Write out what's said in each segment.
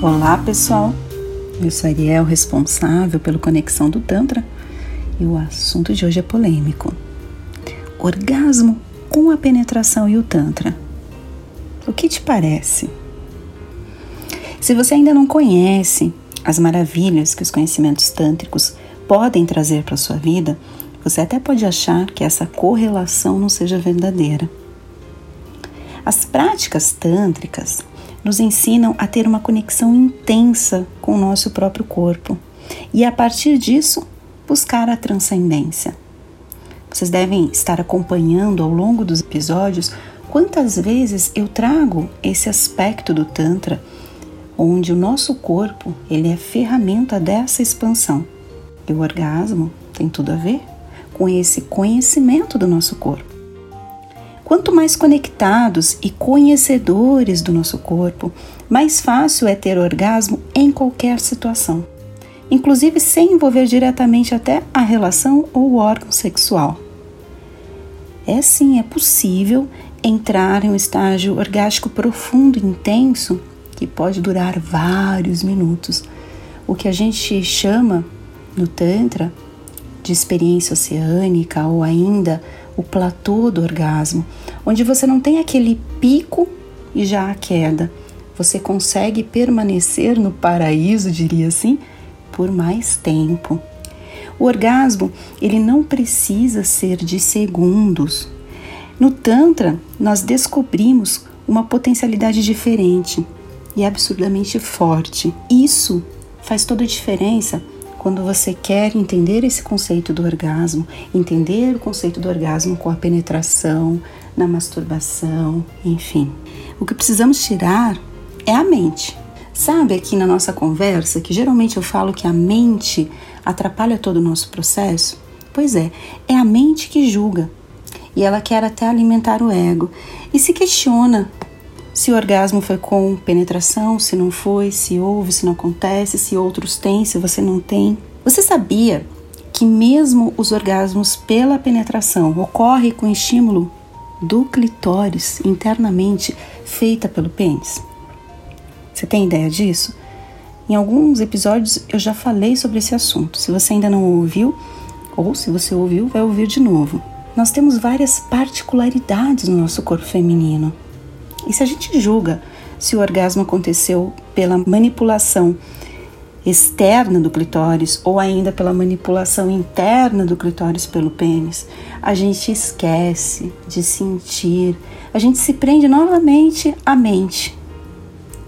Olá pessoal, eu sou Ariel, responsável pelo Conexão do Tantra e o assunto de hoje é polêmico: orgasmo com a penetração e o Tantra. O que te parece? Se você ainda não conhece as maravilhas que os conhecimentos tântricos podem trazer para sua vida, você até pode achar que essa correlação não seja verdadeira. As práticas tântricas nos ensinam a ter uma conexão intensa com o nosso próprio corpo e, a partir disso, buscar a transcendência. Vocês devem estar acompanhando ao longo dos episódios quantas vezes eu trago esse aspecto do Tantra, onde o nosso corpo ele é ferramenta dessa expansão. E o orgasmo tem tudo a ver com esse conhecimento do nosso corpo. Quanto mais conectados e conhecedores do nosso corpo, mais fácil é ter orgasmo em qualquer situação, inclusive sem envolver diretamente até a relação ou o órgão sexual. É sim, é possível entrar em um estágio orgástico profundo e intenso que pode durar vários minutos, o que a gente chama no Tantra de experiência oceânica ou ainda o platô do orgasmo, onde você não tem aquele pico e já a queda. Você consegue permanecer no paraíso, diria assim, por mais tempo. O orgasmo, ele não precisa ser de segundos. No Tantra, nós descobrimos uma potencialidade diferente e absurdamente forte. Isso faz toda a diferença quando você quer entender esse conceito do orgasmo, entender o conceito do orgasmo com a penetração, na masturbação, enfim. O que precisamos tirar é a mente. Sabe aqui na nossa conversa que geralmente eu falo que a mente atrapalha todo o nosso processo? Pois é, é a mente que julga e ela quer até alimentar o ego e se questiona se o orgasmo foi com penetração, se não foi, se houve, se não acontece, se outros têm, se você não tem. Você sabia que mesmo os orgasmos pela penetração ocorrem com estímulo do clitóris internamente feita pelo pênis? Você tem ideia disso? Em alguns episódios eu já falei sobre esse assunto. Se você ainda não ouviu, ou se você ouviu, vai ouvir de novo. Nós temos várias particularidades no nosso corpo feminino. E se a gente julga se o orgasmo aconteceu pela manipulação externa do clitóris ou ainda pela manipulação interna do clitóris pelo pênis, a gente esquece de sentir, a gente se prende novamente à mente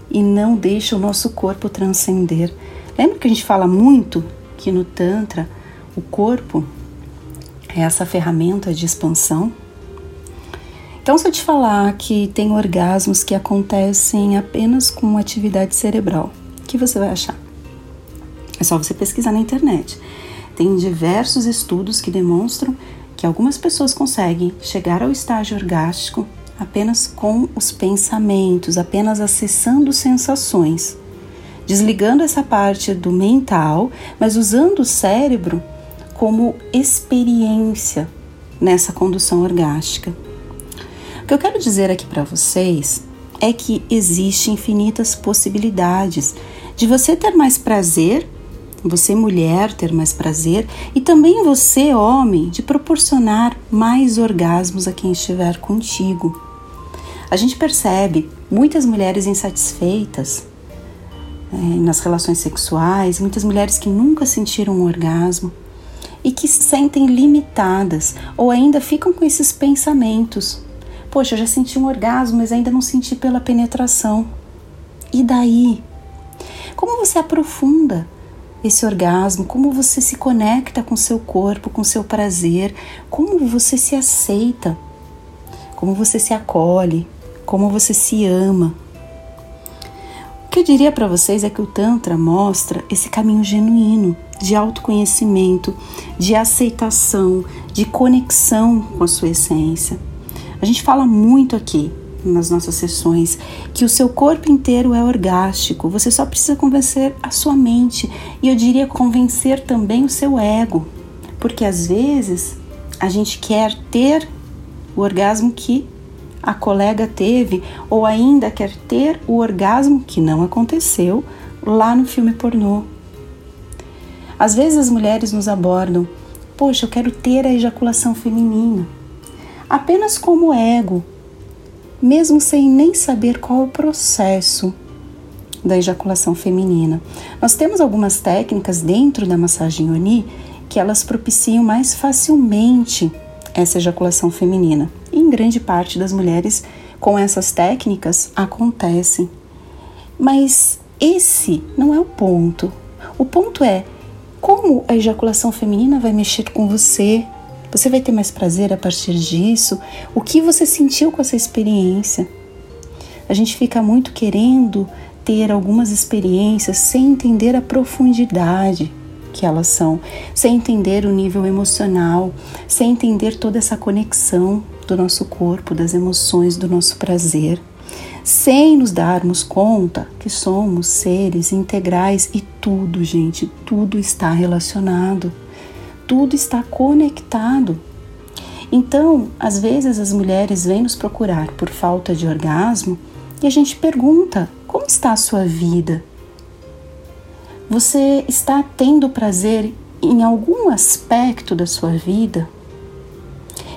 e não deixa o nosso corpo transcender. Lembra que a gente fala muito que no Tantra o corpo é essa ferramenta de expansão? Então, se eu te falar que tem orgasmos que acontecem apenas com atividade cerebral, o que você vai achar? É só você pesquisar na internet. Tem diversos estudos que demonstram que algumas pessoas conseguem chegar ao estágio orgástico apenas com os pensamentos, apenas acessando sensações, desligando essa parte do mental, mas usando o cérebro como experiência nessa condução orgástica que eu quero dizer aqui para vocês é que existem infinitas possibilidades de você ter mais prazer, você mulher ter mais prazer e também você homem de proporcionar mais orgasmos a quem estiver contigo. A gente percebe muitas mulheres insatisfeitas é, nas relações sexuais, muitas mulheres que nunca sentiram um orgasmo e que se sentem limitadas ou ainda ficam com esses pensamentos Poxa, eu já senti um orgasmo, mas ainda não senti pela penetração. E daí? Como você aprofunda esse orgasmo? Como você se conecta com seu corpo, com seu prazer? Como você se aceita? Como você se acolhe? Como você se ama? O que eu diria para vocês é que o Tantra mostra esse caminho genuíno de autoconhecimento, de aceitação, de conexão com a sua essência. A gente fala muito aqui nas nossas sessões que o seu corpo inteiro é orgástico, você só precisa convencer a sua mente e eu diria convencer também o seu ego, porque às vezes a gente quer ter o orgasmo que a colega teve ou ainda quer ter o orgasmo que não aconteceu lá no filme pornô. Às vezes as mulheres nos abordam: Poxa, eu quero ter a ejaculação feminina, apenas como ego, mesmo sem nem saber qual o processo da ejaculação feminina. Nós temos algumas técnicas dentro da massagem Oni que elas propiciam mais facilmente essa ejaculação feminina. E em grande parte das mulheres com essas técnicas acontecem. Mas esse não é o ponto. O ponto é como a ejaculação feminina vai mexer com você. Você vai ter mais prazer a partir disso? O que você sentiu com essa experiência? A gente fica muito querendo ter algumas experiências sem entender a profundidade que elas são, sem entender o nível emocional, sem entender toda essa conexão do nosso corpo, das emoções, do nosso prazer, sem nos darmos conta que somos seres integrais e tudo, gente, tudo está relacionado, tudo está conectado. Então, às vezes as mulheres vêm nos procurar por falta de orgasmo e a gente pergunta: como está a sua vida? Você está tendo prazer em algum aspecto da sua vida?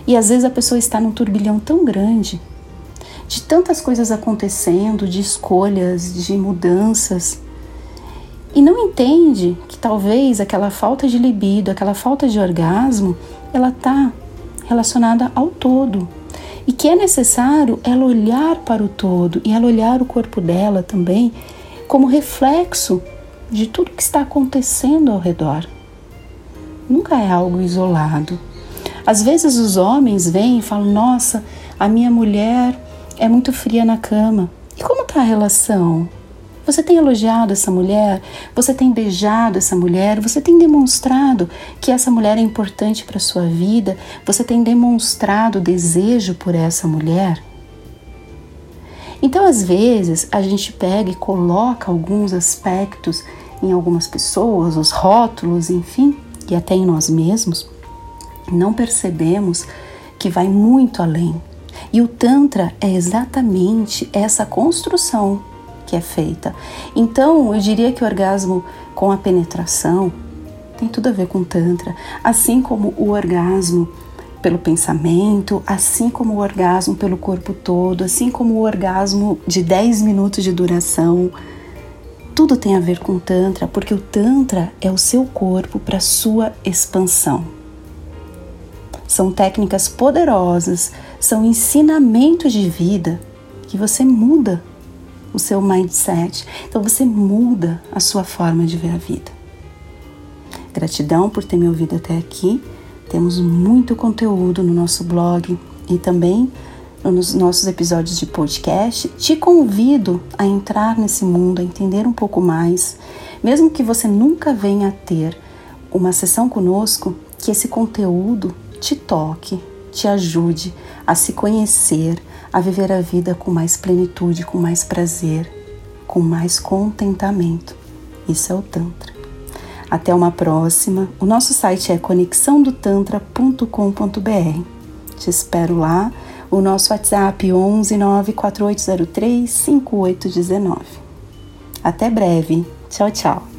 E às vezes a pessoa está num turbilhão tão grande, de tantas coisas acontecendo, de escolhas, de mudanças, e não entende que talvez aquela falta de libido, aquela falta de orgasmo, ela está relacionada ao todo. E que é necessário ela olhar para o todo e ela olhar o corpo dela também como reflexo de tudo que está acontecendo ao redor. Nunca é algo isolado. Às vezes os homens vêm e falam: Nossa, a minha mulher é muito fria na cama. E como está a relação? Você tem elogiado essa mulher? Você tem beijado essa mulher? Você tem demonstrado que essa mulher é importante para sua vida? Você tem demonstrado desejo por essa mulher? Então, às vezes, a gente pega e coloca alguns aspectos em algumas pessoas, os rótulos, enfim, e até em nós mesmos, não percebemos que vai muito além. E o Tantra é exatamente essa construção que é feita. Então, eu diria que o orgasmo com a penetração tem tudo a ver com Tantra, assim como o orgasmo pelo pensamento, assim como o orgasmo pelo corpo todo, assim como o orgasmo de 10 minutos de duração. Tudo tem a ver com Tantra, porque o Tantra é o seu corpo para sua expansão. São técnicas poderosas, são ensinamentos de vida que você muda o seu mindset. Então você muda a sua forma de ver a vida. Gratidão por ter me ouvido até aqui. Temos muito conteúdo no nosso blog e também nos nossos episódios de podcast, te convido a entrar nesse mundo, a entender um pouco mais, mesmo que você nunca venha a ter uma sessão conosco, que esse conteúdo te toque, te ajude a se conhecer, a viver a vida com mais plenitude, com mais prazer, com mais contentamento. Isso é o Tantra. Até uma próxima. O nosso site é conexãodotantra.com.br. Te espero lá o nosso WhatsApp 11 94803 5819. Até breve. Tchau, tchau.